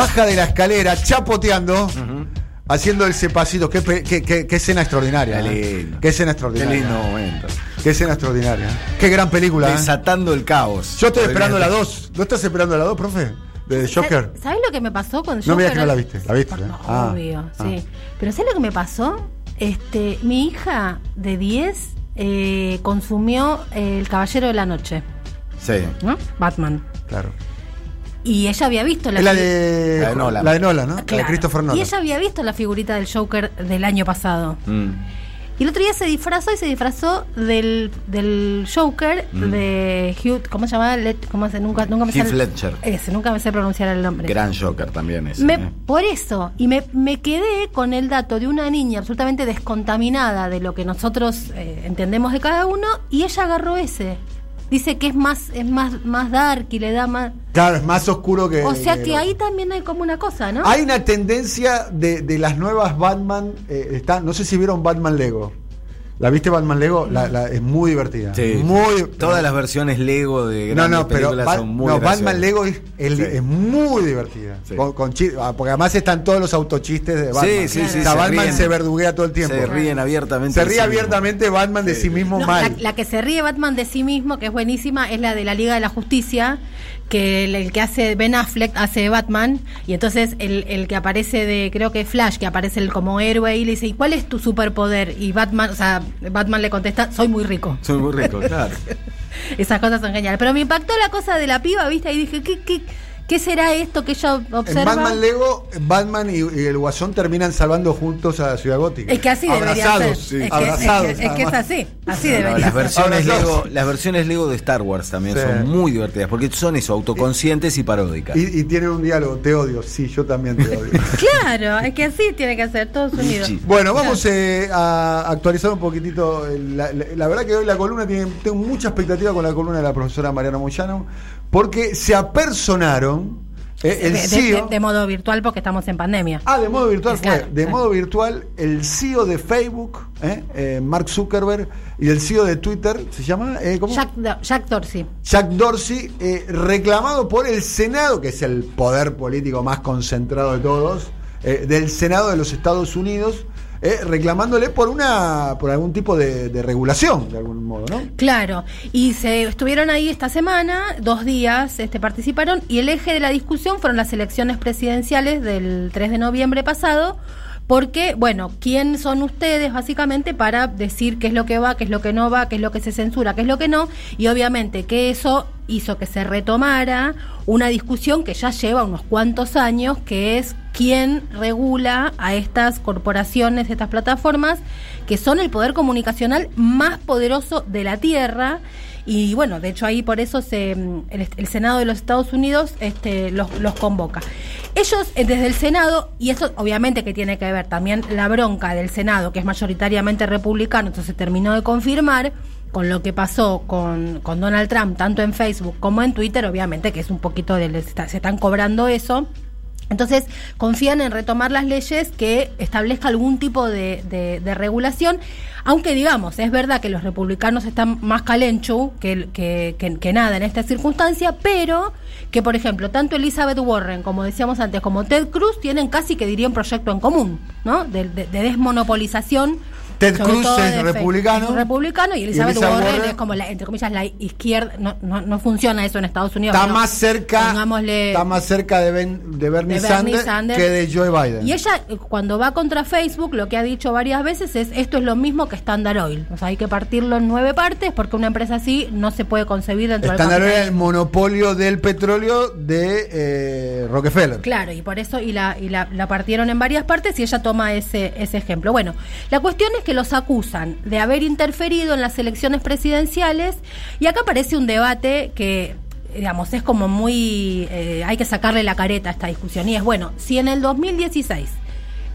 baja de la escalera chapoteando, haciendo ese pasito. Qué, qué- qué- qué escena extraordinaria. Qué ¿eh? lindo. Qué escena Qué extraordinaria. lindo momento. Qué escena extraordinaria. Qué gran película. ¿eh? Desatando el caos. Yo estoy Podría esperando la ser. 2. ¿No estás esperando la 2, profe? De Joker. ¿Sabes lo que me pasó con Joker? No me digas que no la viste. ¿La viste? No, eh? Ah, obvio, ah. sí. Pero ¿sabes lo que me pasó? Este, mi hija de 10 eh, consumió El Caballero de la Noche, Sí. ¿no? Batman. Claro. Y ella había visto la la de. La de Nolan. La de Nolan, ¿no? La de. Christopher Nolan. Y ella había visto la figurita del Joker del año pasado. Mm. Y el otro día se disfrazó y se disfrazó del, del Joker de Hugh, ¿cómo se llama? Let- ¿Cómo se? Nunca, nunca me Heath sale- Ledger. Ese, nunca me sé pronunciar el nombre. Gran Joker también es. Me- ¿eh? por eso, y me, me quedé con el dato de una niña absolutamente descontaminada de lo que nosotros eh, entendemos de cada uno, y ella agarró ese. Dice que es más, es más, más dark y le da más. Claro, es más oscuro que. O sea que ahí también hay como una cosa, ¿no? Hay una tendencia de, de las nuevas Batman. eh, está, no sé si vieron Batman Lego. ¿La viste Batman Lego? La- la- es muy divertida. Sí. Muy. Todas las versiones Lego de No, grandes no, pero películas son muy no, graciosas. Batman Lego es, es- Sí. es muy divertida. Sí. Con, con chi- ah, porque además están todos los autochistes de Batman. Sí, sí, sí, O sea, se Batman ríen. se verduguea todo el tiempo. Se ríen abiertamente. Se ríe sí mismo. abiertamente Batman de sí mismo No, mal. la, la que se ríe Batman de sí mismo, que es buenísima, es la de la Liga de la Justicia, que el, el que hace Ben Affleck hace Batman, y entonces el, el que aparece de, creo que Flash, que aparece el como héroe, y le dice, ¿y cuál es tu superpoder? Y Batman, o sea, Batman le contesta, soy muy rico. Soy muy rico, claro. Esas cosas son geniales. Pero me impactó la cosa de la piba, ¿viste? Y dije, ¿qué, qué, qué será esto que ella En observa? Batman Lego, Batman y, y el Guasón terminan salvando juntos a la Ciudad Gótica. es que así debería Abrazados, ser. sí. Es que, Abrazados. es que- es que es además. así, así No, debería las ser. versiones. Lego, las versiones Lego de Star Wars también Sí. son muy divertidas porque son eso, autoconscientes y paródicas. Y, y tienen un diálogo, te odio, sí, yo también te odio. Claro, es que así tiene que ser, todos unidos. Sí. Bueno, vamos eh, a actualizar un poquitito. el- La, la- la verdad que hoy la columna tiene, tengo mucha expectativa con la columna de la profesora Mariana Moyano, porque se apersonaron eh, el de, CEO. de- de modo virtual porque estamos en pandemia. Ah, de modo virtual fue. De claro. modo virtual, el CEO de Facebook, eh, eh, Mark Zuckerberg, y el CEO de Twitter, ¿se llama? Eh, ¿cómo? Jack, Do- Jack Dorsey. Jack Dorsey, reclamado por el Senado, que es el poder político más concentrado de todos, del Senado de los Estados Unidos, eh, reclamándole por una por algún tipo de, de regulación, de algún modo, ¿no? Claro, y se estuvieron ahí esta semana, dos días este, participaron, y el eje de la discusión fueron las elecciones presidenciales del 3 de noviembre pasado, porque, bueno, ¿quién son ustedes básicamente para decir qué es lo que va, qué es lo que no va, qué es lo que se censura, qué es lo que no? Y obviamente que eso hizo que se retomara una discusión que ya lleva unos cuantos años, que es quién regula a estas corporaciones, estas plataformas, que son el poder comunicacional más poderoso de la Tierra. Y bueno, de hecho ahí por eso se, mm, el, Senado de los Estados Unidos este, los, los convoca. Ellos eh, desde el Senado, y eso obviamente que tiene que ver también la bronca del Senado, que es mayoritariamente republicano, entonces terminó de confirmar con lo que pasó con, con Donald Trump, tanto en Facebook como en Twitter, obviamente que es un poquito de, se están cobrando eso. Entonces confían en retomar las leyes que establezca algún tipo de, regulación, aunque digamos, es verdad que los republicanos están más calenchu que, que, que- nada en esta circunstancia, pero que por ejemplo, tanto Elizabeth Warren, como decíamos antes, como Ted Cruz tienen casi que diría un proyecto en común, ¿no? De- de desmonopolización. Ted Cruz es republicano. Es republicano y Elizabeth, Elizabeth Warren, Warren- es como la, entre comillas, la izquierda, no, no, no funciona eso en Estados Unidos. Está más cerca, está más cerca de, Ben- de Bernie, de Bernie Sanders, que de Joe Biden. Y ella, eh, cuando va contra Facebook, lo que ha dicho varias veces es: esto es lo mismo que Standard Oil. O sea, hay que partirlo en nueve partes porque una empresa así no se puede concebir dentro Standard del era el capitalismo. monopolio del petróleo de eh, Rockefeller. Claro, y por eso y la, y la, la partieron en varias partes y ella toma ese, ese ejemplo. Bueno, la cuestión es que los acusan de haber interferido en las elecciones presidenciales. Y acá aparece un debate que digamos es como muy eh, hay que sacarle la careta a esta discusión. Y es bueno si en el 2016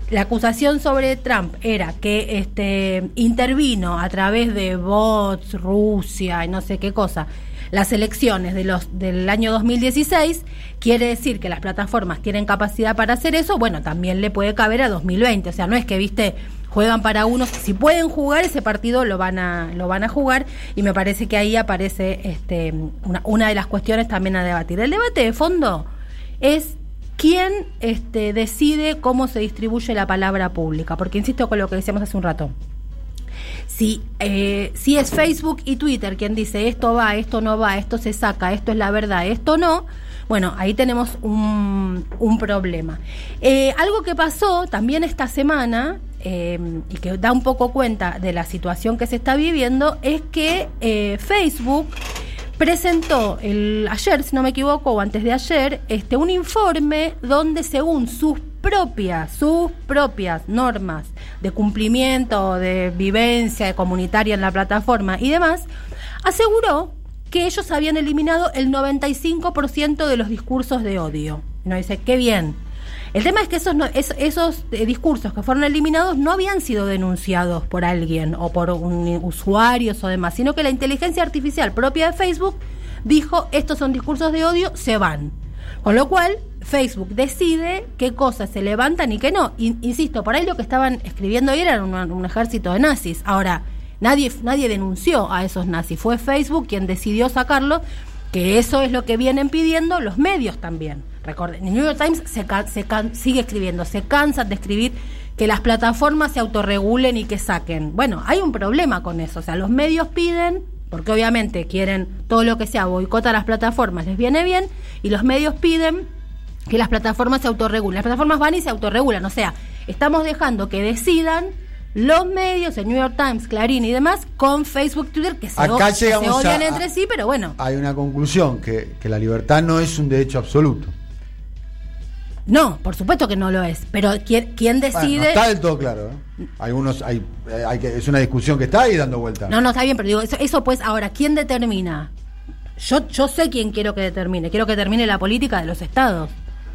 la acusación sobre Trump era que este intervino a través de bots, Rusia y no sé qué cosa, las elecciones de los del año 2016, quiere decir que las plataformas tienen capacidad para hacer eso, bueno, también le puede caber a 2020, o sea, no es que, viste, juegan para unos, si pueden jugar ese partido lo van a lo van a jugar y me parece que ahí aparece este una, una de las cuestiones también a debatir. El debate de fondo es ¿quién este, decide cómo se distribuye la palabra pública? Porque insisto con lo que decíamos hace un rato. Si, eh, si es Facebook y Twitter quien dice esto va, esto no va, esto se saca, esto es la verdad, esto no, bueno, ahí tenemos un, un problema. Eh, algo que pasó también esta semana eh, y que da un poco cuenta de la situación que se está viviendo es que eh, Facebook presentó el, ayer, si no me equivoco, o antes de ayer, este, un informe donde según sus propias, sus propias normas de cumplimiento, de vivencia comunitaria en la plataforma y demás, aseguró que ellos habían eliminado el 95% de los discursos de odio. Y nos dice, qué bien. El tema es que esos, no- es- esos eh, discursos que fueron eliminados no habían sido denunciados por alguien o por un, usuarios o demás, sino que la inteligencia artificial propia de Facebook dijo, estos son discursos de odio, se van. Con lo cual, Facebook decide qué cosas se levantan y qué no. In- insisto, por ahí lo que estaban escribiendo ayer era un, un ejército de nazis. Ahora, nadie, nadie denunció a esos nazis. Fue Facebook quien decidió sacarlo, que eso es lo que vienen pidiendo los medios también. Recuerden, el New York Times se, se sigue escribiendo, se cansan de escribir que las plataformas se autorregulen y que saquen. Bueno, hay un problema con eso. O sea, los medios piden, porque obviamente quieren todo lo que sea boicota a las plataformas, les viene bien, y los medios piden que las plataformas se autorregulen. Las plataformas van y se autorregulan. O sea, estamos dejando que decidan los medios, el New York Times, Clarín y demás, con Facebook, Twitter, que se, Acá que se odian a- entre sí, pero bueno, Hay una conclusión, que, que la libertad no es un derecho absoluto. No, por supuesto que no lo es. Pero ¿quién, quién Bueno, decide? no está del todo claro. ¿eh? Algunos hay, eh, hay que, es una discusión que está ahí dando vueltas. No, no, está bien, pero digo, eso, eso pues, ahora, ¿quién determina? Yo, yo sé quién quiero que determine. Quiero que determine la política de los estados.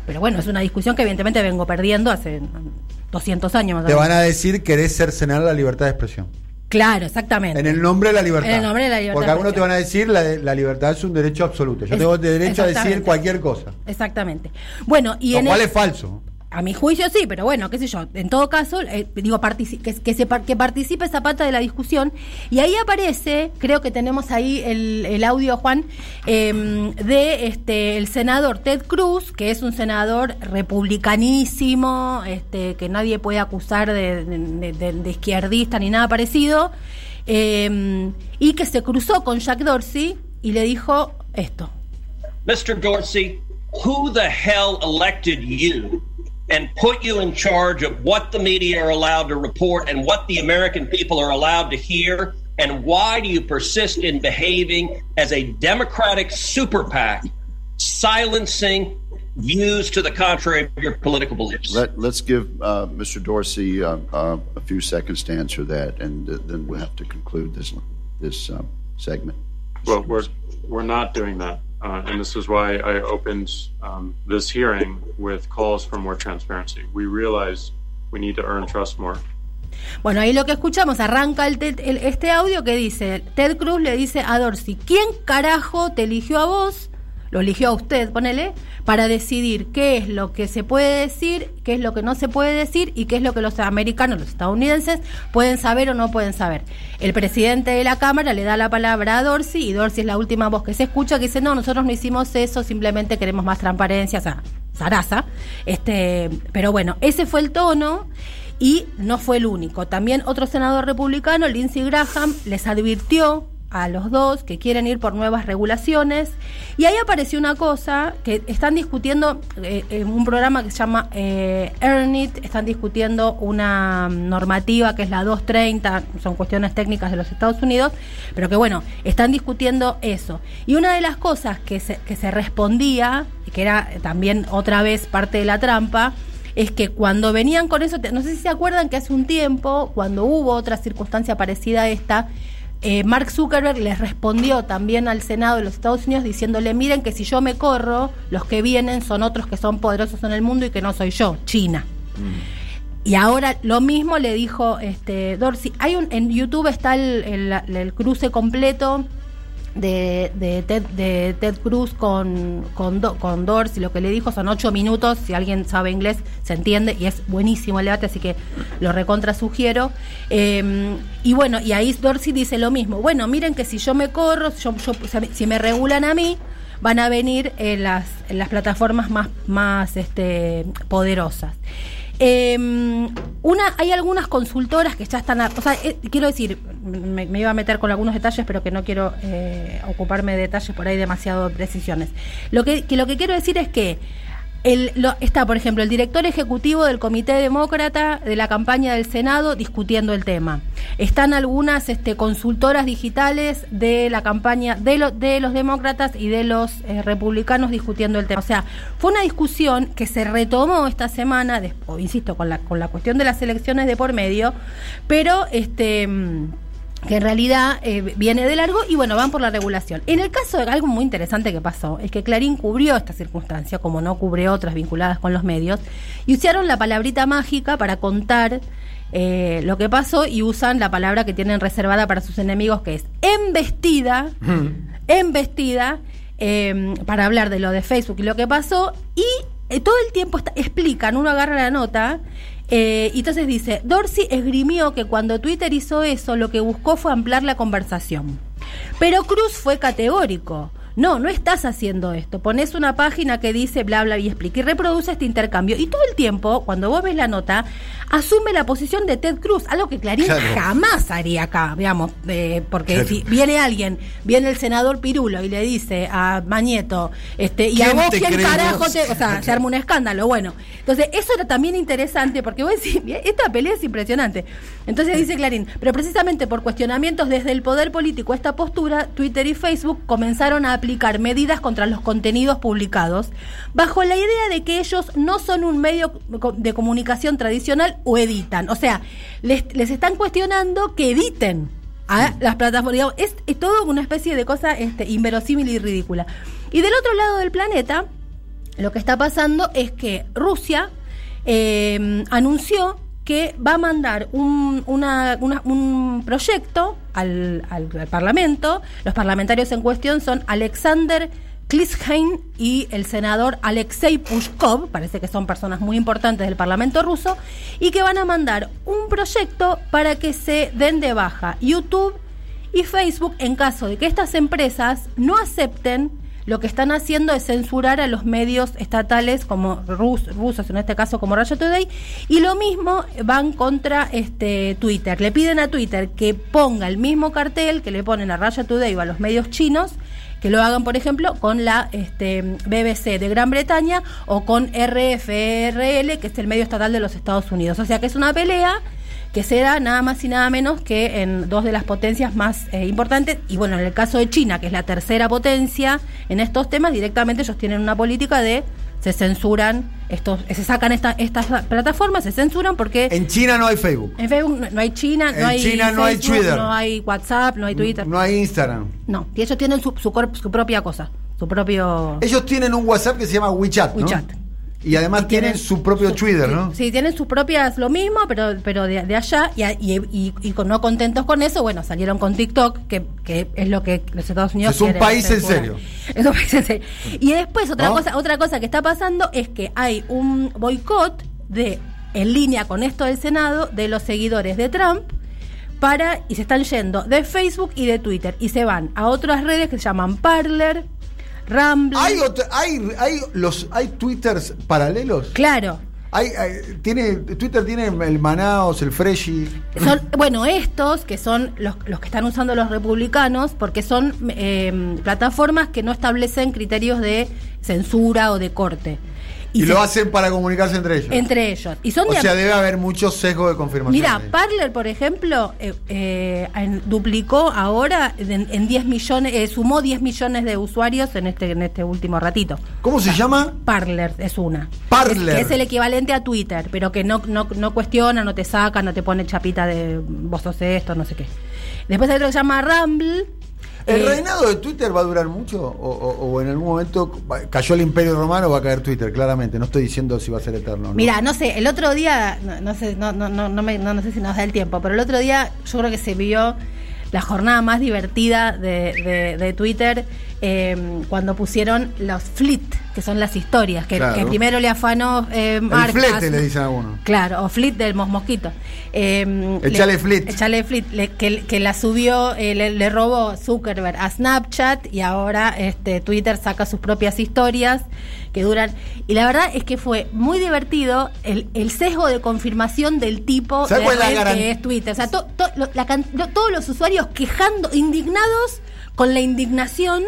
Pero bueno, es una discusión que evidentemente vengo perdiendo hace mm, 200 años más o Te van a decir querés cercenar la libertad de expresión. Claro, exactamente. En el nombre de la libertad. En el nombre de la libertad Porque algunos te van a decir la, la libertad es un derecho absoluto. Yo Es- tengo derecho a decir cualquier cosa. Exactamente. Bueno, y Lo en cual el- es falso. A mi juicio sí, pero bueno, qué sé yo. En todo caso, eh, digo, que, que, se que participe de la discusión. Y ahí aparece, creo que tenemos ahí el, audio, Juan, eh, de este el senador Ted Cruz, que es un senador republicanísimo, este, que nadie puede acusar de, izquierdista ni nada parecido, eh, y que se cruzó con Jack Dorsey y le dijo esto. Mr. Dorsey, who the hell elected you and put you in charge of what the media are allowed to report and what the American people are allowed to hear? And why do you persist in behaving as a Democratic super PAC, silencing views to the contrary of your political beliefs? Let, let's give uh, Mr. Dorsey uh, uh, a few seconds to answer that, and th- then we'll have to conclude this this um, segment. Well, we're we're not doing that, uh, and this is why I opened um, this hearing with calls for more transparency. We realize we need to earn trust more. Bueno, ahí lo que escuchamos, arranca el el- este audio que dice, Ted Cruz le dice a Dorsey, ¿quién carajo te eligió a vos? Lo eligió a usted, ponele, para decidir qué es lo que se puede decir, qué es lo que no se puede decir y qué es lo que los americanos, los estadounidenses, pueden saber o no pueden saber. El presidente de la Cámara le da la palabra a Dorsey y Dorsey es la última voz que se escucha que dice, no, nosotros no hicimos eso, simplemente queremos más transparencia, o sea, zaraza. Este, pero bueno, ese fue el tono. Y no fue el único. También otro senador republicano, Lindsey Graham, les advirtió a los dos que quieren ir por nuevas regulaciones. Y ahí apareció una cosa que están discutiendo eh, en un programa que se llama eh, Earn It, están discutiendo una normativa que es la 230, son cuestiones técnicas de los Estados Unidos, pero que bueno, están discutiendo eso. Y una de las cosas que se, que se respondía, que era también otra vez parte de la trampa, es que cuando venían con eso, no sé si se acuerdan que hace un tiempo, cuando hubo otra circunstancia parecida a esta, eh, Mark Zuckerberg les respondió también al Senado de los Estados Unidos diciéndole, miren que si yo me corro, los que vienen son otros que son poderosos en el mundo y que no soy yo, China. Y ahora lo mismo le dijo este Dorsey. Hay un, en YouTube está el, el- el cruce completo de, Ted, de Ted Cruz con, con, con Dorsey. Lo que le dijo son ocho minutos. Si alguien sabe inglés, se entiende. Y es buenísimo el debate, así que lo recontra sugiero. Eh, y bueno, y ahí Dorsey dice lo mismo. Bueno, miren que si yo me corro, si me regulan a mí, van a venir en las, las plataformas más, más este, poderosas. Eh, una, hay algunas consultoras que ya están, o sea, eh, quiero decir, me, me iba a meter con algunos detalles, pero que no quiero eh, ocuparme de detalles por ahí demasiado precisiones. Lo que, que lo que quiero decir es que el, lo- está, por ejemplo, el director ejecutivo del Comité Demócrata de la campaña del Senado discutiendo el tema. Están algunas este, consultoras digitales de la campaña de, lo- de los demócratas y de los eh, republicanos discutiendo el tema. O sea, fue una discusión que se retomó esta semana, insisto, con la, con la cuestión de las elecciones de por medio, pero este. Mm, que en realidad eh, viene de largo y bueno, van por la regulación. En el caso de algo muy interesante que pasó, es que Clarín cubrió esta circunstancia, como no cubre otras vinculadas con los medios, y usaron la palabrita mágica para contar eh, lo que pasó y usan la palabra que tienen reservada para sus enemigos, que es embestida, embestida, eh, para hablar de lo de Facebook y lo que pasó, y eh, todo el tiempo está- explican, uno agarra la nota, eh, entonces dice, Dorsey esgrimió que cuando Twitter hizo eso, lo que buscó fue ampliar la conversación. Pero Cruz fue categórico. No, no estás haciendo esto. Pones una página que dice bla, bla y explica y reproduce este intercambio. Y todo el tiempo, cuando vos ves la nota, asume la posición de Ted Cruz, algo que Clarín Claro. jamás haría acá, digamos, eh, porque Claro. si viene alguien, viene el senador Pirulo y le dice a Mañeto, este, y a ¿Quién vos quién crees carajo te, o sea, se arma un escándalo. Bueno, entonces eso era también interesante porque vos decís, "Mira, esta pelea es impresionante. Entonces dice Clarín, pero precisamente por cuestionamientos desde el poder político esta postura, Twitter y Facebook comenzaron a aplicar medidas contra los contenidos publicados bajo la idea de que ellos no son un medio de comunicación tradicional o editan. O sea, les, les están cuestionando que editen a las plataformas. Es, es todo una especie de cosa este, inverosímil y ridícula. Y del otro lado del planeta, lo que está pasando es que Rusia eh, anunció que va a mandar un, un proyecto al, al- al Parlamento. Los parlamentarios en cuestión son Alexander Klishein y el senador Alexei Pushkov, parece que son personas muy importantes del Parlamento ruso, y que van a mandar un proyecto para que se den de baja YouTube y Facebook en caso de que estas empresas no acepten lo que están haciendo es censurar a los medios estatales como rus- rusos, en este caso como Russia Today, y lo mismo van contra este Twitter. Le piden a Twitter que ponga el mismo cartel que le ponen a Russia Today o a los medios chinos, que lo hagan, por ejemplo, con la este, BBC de Gran Bretaña o con RFRL, que es el medio estatal de los Estados Unidos. O sea que es una pelea que se da nada más y nada menos que en dos de las potencias más eh, importantes. Y bueno, en el caso de China, que es la tercera potencia en estos temas, directamente ellos tienen una política de se censuran estos, se sacan esta- estas plataformas, se censuran porque En China no hay Facebook. en Facebook no, no hay China, no En hay China no hay Twitter. no hay WhatsApp, no hay Twitter. No hay Instagram. No, y ellos tienen su, su, su propia cosa, su propio... Ellos tienen un WhatsApp que se llama WeChat, ¿no? WeChat. Y además Y tienen, su propio su- Twitter, ¿no? Sí, tienen sus propias, lo mismo, pero pero de, de allá, y, y, y- y con- no contentos con eso, bueno, salieron con TikTok, que, que es lo que los Estados Unidos Es un quieren país en serio. Es un país en serio. Y después otra ¿No? cosa, otra cosa que está pasando es que hay un boicot de en línea con esto del Senado de los seguidores de Trump para y se están yendo de Facebook y de Twitter y se van a otras redes que se llaman Parler, ¿Hay, otra- hay, hay, los, ¿Hay Twitters paralelos? Claro. Hay, hay- tiene, Twitter tiene el Manaos, el Freshy. Son, bueno, estos que son los, los que están usando los republicanos, porque son eh, plataformas que no establecen criterios de censura o de corte. Y, lo hacen para comunicarse entre ellos. entre ellos. Y son o sea, debe haber mucho sesgo de confirmación. Mira. Parler, por ejemplo, eh, eh, duplicó ahora en, en 10 millones, eh, sumó 10 millones de usuarios en este, en este último ratito. ¿Cómo se llama? Parler es una. Parler. Es, que es el equivalente a Twitter, pero que no, no, no cuestiona, no te saca, no te pone chapita de vos sos esto, no sé qué. Después hay otro que se llama Rumble. ¿El eh, reinado de Twitter va a durar mucho? O, o- o en algún momento cayó el imperio romano va a caer Twitter? Claramente. No estoy diciendo si va a ser eterno. o no. Mira, no sé, el otro día, no, no sé, no, no, no, no, me- no- no sé si nos da el tiempo, pero el otro día yo creo que se vio la jornada más divertida de, de- de Twitter eh, cuando pusieron los fleet, que son las historias, que, Claro. que primero le afanó eh, Mark El flete le dicen algunos. Claro, o Fleet del Mos Mosquito. Eh, Echale le- Fleet. Echale Fleet, le- que, que la subió, eh, le, le robó Zuckerberg a Snapchat y ahora este Twitter saca sus propias historias que duran. Y la verdad es que fue muy divertido el, el sesgo de confirmación del tipo de ¿Sabes cuál es la red garan- que es Twitter. O sea, to- to- lo- la can- lo- todos los usuarios quejando, indignados con la indignación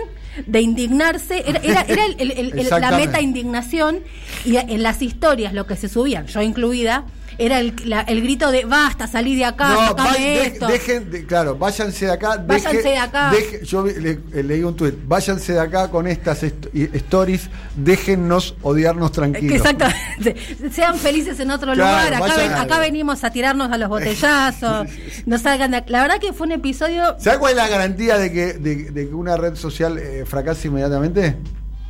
de indignarse. Era, era, era el- el- el- el- la meta indignación y en las historias lo que se subían, yo incluida, era el, la- el grito de basta, salí de acá, No, de- esto. dejen, de- claro, váyanse de acá. Váyanse deje- de acá. deje- yo le- eh, leí un tuit, váyanse de acá con estas est- stories, déjennos odiarnos tranquilos. Exactamente. Sean felices en otro Claro, lugar. Acá, ven- acá venimos a tirarnos a los botellazos. No salgan de ac- La verdad que fue un episodio. ¿Sabes cuál es la garantía de que, de, de que una red social eh, fracase inmediatamente?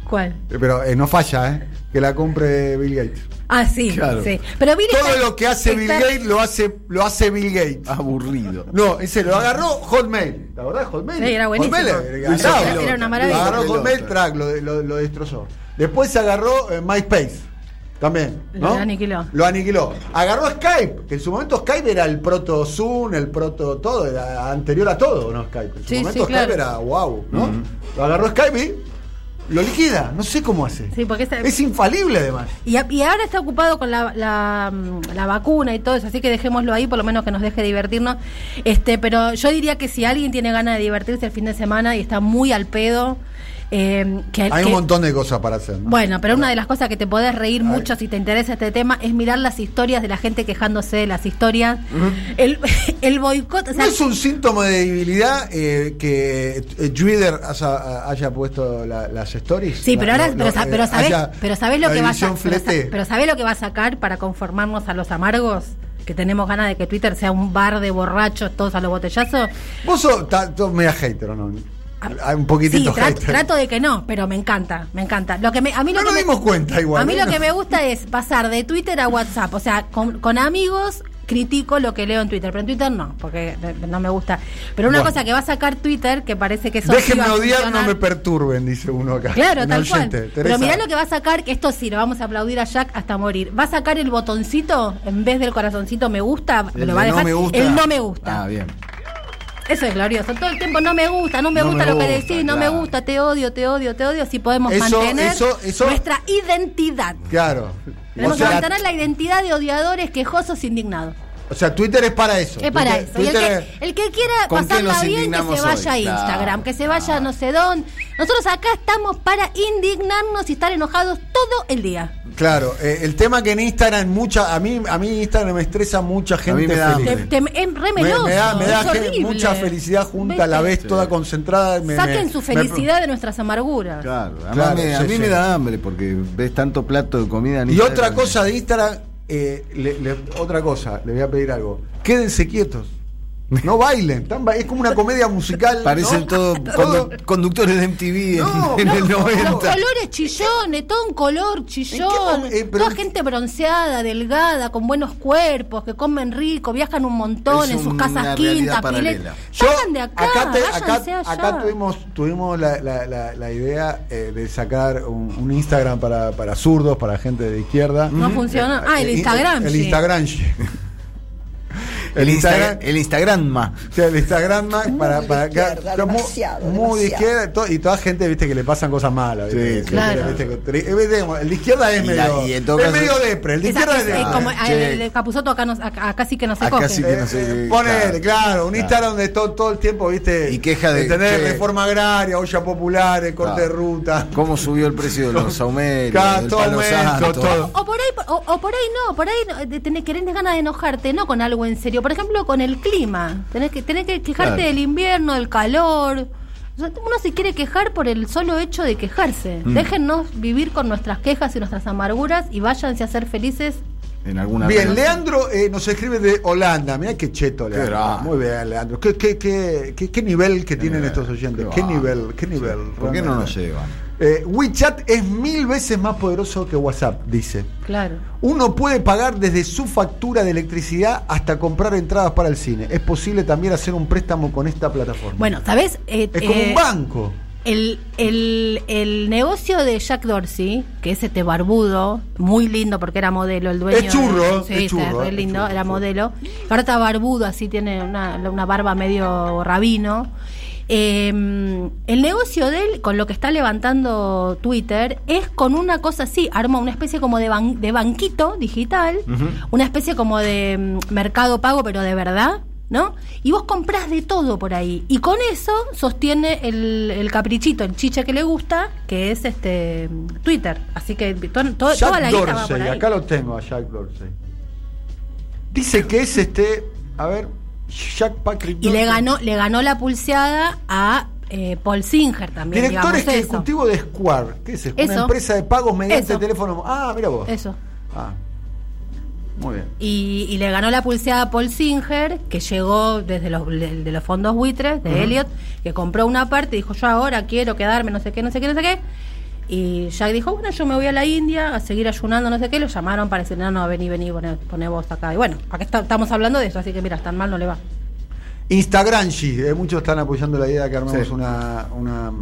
¿Cuál? Pero eh, no falla, ¿eh? Que la compre Bill Gates. Ah, sí, Claro. sí. Pero Bill Todo está- lo que hace Bill Gates lo hace, lo hace Bill Gates. Aburrido. No, ese lo agarró Hotmail. ¿La verdad Hotmail? Sí, era buenísimo. Hotmail Era- ganaba. era- era una maravilla. Agarró. Hotmail, track, lo, lo, lo destrozó. Después se agarró eh, MySpace. También. ¿no? Lo aniquiló. Lo aniquiló. Agarró Skype, que en su momento Skype era el proto Zoom, el proto todo, era anterior a todo, ¿no? Skype. En su Sí, momento sí, Skype claro. era wow, ¿no? Lo agarró Skype y lo liquida. No sé cómo hace. Sí, porque esta- Es infalible además. Y, a- y ahora está ocupado con la, la, mm, la vacuna y todo eso, así que dejémoslo ahí, por lo menos que nos deje divertirnos. Este, pero yo diría que si alguien tiene ganas de divertirse el fin de semana y está muy al pedo, eh, que Hay que- un montón de cosas para hacer. ¿no? Bueno, pero una de las cosas que te podés reír mucho si te interesa este tema es mirar las historias de la gente quejándose de las historias. el, el boicot, o sea, ¿No es un síntoma de debilidad eh, que eh, Twitter haya, haya puesto la- las stories? Sí, pero ahora, pero, sa- eh, pero sabés, haya pero sabés lo que va a flete. pero sabés lo que va a sacar para conformarnos a los amargos, que tenemos ganas de que Twitter sea un bar de borrachos todos a los botellazos. Vos sos, media hater, ¿o no? Hay un poquitito Sí, trato de que no, pero me encanta, me encanta. Lo que me, a mí No nos me- dimos cuenta igual, A mí ¿eh? lo No. que me gusta es pasar de Twitter a WhatsApp, o sea, con, con amigos critico lo que leo en Twitter, pero en Twitter no, porque no me gusta. Pero una Bueno. cosa que va a sacar Twitter, que parece que eso Déjenme a odiar, no me perturben, dice uno acá. Claro, tal cual. Pero mirá lo que va a sacar, que esto sí, lo vamos a aplaudir a Jack hasta morir. Va a sacar el botoncito, en vez del corazoncito me gusta, El lo va a de dejar no me gusta. el no me gusta. Ah, bien. Eso es glorioso. Todo el tiempo no me gusta, no me No gusta me lo que decís, no me gusta, te odio, te odio, te odio. Si podemos Eso- mantener eso- eso- nuestra identidad. Claro. Tenemos O sea, que mantener la identidad de odiadores, quejosos, indignados. O sea, Twitter es para eso. Es para Twitter- eso. Y el que, el que quiera ¿Con qué pasarla bien, que se vaya hoy? a Instagram, Claro, que se vaya claro. no sé dónde. Nosotros acá estamos para indignarnos y estar enojados todo el día. Claro, eh, el tema que en Instagram mucha, a mí, a mí Instagram me estresa mucha gente me da feliz. Te, te- es re Me, meloso, me da, me mucha felicidad junta, la ves toda concentrada. me- Saquen me- su me- felicidad de nuestras amarguras. Claro. Además Claro, me- a sí, mí sí. me da hambre porque ves tanto plato de comida en Y Instagram. otra cosa de Instagram, eh, le- le- otra cosa, le voy a pedir algo. Quédense quietos. No bailen. ba- es como una comedia musical. Parecen ¿no? todos Todo- condu- conductores de MTV en- No, en, no, el no, Los 90. colores chillones, todo un color ¿En qué chillón. eh, pero- Toda gente bronceada, delgada, con buenos cuerpos, que comen rico, viajan un montón Es en sus casas quintas, paralela. piletas. Yo, Salgan de acá, acá, te- váyanse acá, allá. acá tuvimos, tuvimos la, la- la- la idea eh, de sacar un, un Instagram para, para zurdos, para gente de izquierda. No funcionó. Ah, el Eh, Instagram. El. Instagram. El, Instagram, el Instagram más. O sea, el Instagram para, de para acá, izquierda, demasiado, muy de demasiado. izquierda to- y toda gente viste que le pasan cosas malas ¿viste? Sí, claro. ¿Viste? Eh, El de izquierda es Y la- medio y en todo es caso- medio depre el de izquierda es- es es de- como Ah, el, el Capuzoto acá, no- acá, acá sí que no se Acá coge. sí que no se- Eh, ponele, claro, claro, un claro. Instagram donde todo, todo el tiempo, viste, Y queja de- tener che. reforma agraria, olla popular, el corte Claro. de ruta. ¿Cómo subió el precio de los aumentos? Todo aumento. O por ahí, o, o por ahí no, por ahí no, de- tenés, tenés ganas de enojarte, no con algo en serio. Por ejemplo, con el clima. Tenés que, tenés que quejarte Claro. del invierno, del calor. O sea, uno se quiere quejar por el solo hecho de quejarse. Mm. Déjennos vivir con nuestras quejas y nuestras amarguras y váyanse a ser felices. En alguna Bien. Leandro eh, nos escribe de Holanda. Mirá qué cheto, Leandro. Muy bien, Leandro. ¿Qué, qué, qué, qué, qué nivel que tienen nivel, estos oyentes? qué ¿Qué va. nivel? ¿Qué nivel? ¿Por qué no nos llevan? Eh, WeChat es mil veces más poderoso que WhatsApp, dice. Claro. Uno puede pagar desde su factura de electricidad hasta comprar entradas para el cine. Es posible también hacer un préstamo con esta plataforma. Bueno, ¿sabés? Eh, es como eh, un banco. El, el, el negocio de Jack Dorsey, que es este barbudo, muy lindo porque era modelo, el dueño. Es churro, sí, es churro, es lindo, churro, era modelo. Ahora está barbudo, así tiene una, una barba medio rabino. Eh, el negocio de él, con lo que está levantando Twitter, es con una cosa así, arma una especie como de, ban- de banquito digital, una especie como de mm, mercado pago, pero de verdad, ¿no? Y vos comprás de todo por ahí. Y con eso sostiene el, el caprichito, el chiche que le gusta, que es este Twitter. Así que to- to- Jack toda la guita va por Dorsey, ahí. acá lo tengo a Jack Dorsey. Dice que es este, a ver, Jack Patrick Y le ganó, le ganó la pulseada a eh, Paul Singer también. Director digamos, eso. ejecutivo de Square. ¿Qué es? Una Eso. empresa de pagos mediante Eso. teléfono. Ah, mira vos. Eso. Ah. Muy bien. Y, y le ganó la pulseada a Paul Singer, que llegó desde los, de, de los fondos buitres, de Elliot, que compró una parte y dijo, yo ahora quiero quedarme, no sé qué, no sé qué, no sé qué. Y Jack dijo, bueno, yo me voy a la India a seguir ayunando, no sé qué. Lo llamaron para decir, no, no, vení, vení, poné, poné vos acá. Y bueno, acá está- estamos hablando de eso, así que mira, tan mal no le va. Instagramshi, eh, muchos están apoyando la idea de que armemos Sí. una, una,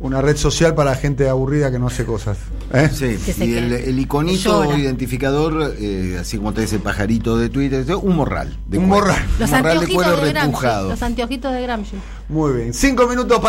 una red social para gente aburrida que no hace cosas. ¿eh? Sí, y el, el iconito identificador, eh, así como te dice el pajarito de Twitter, es un morral. De Un cuero. morral. Los de anteojitos cuero de, Gramsci. Los anteojitos de Gramsci. Muy bien. Cinco minutos para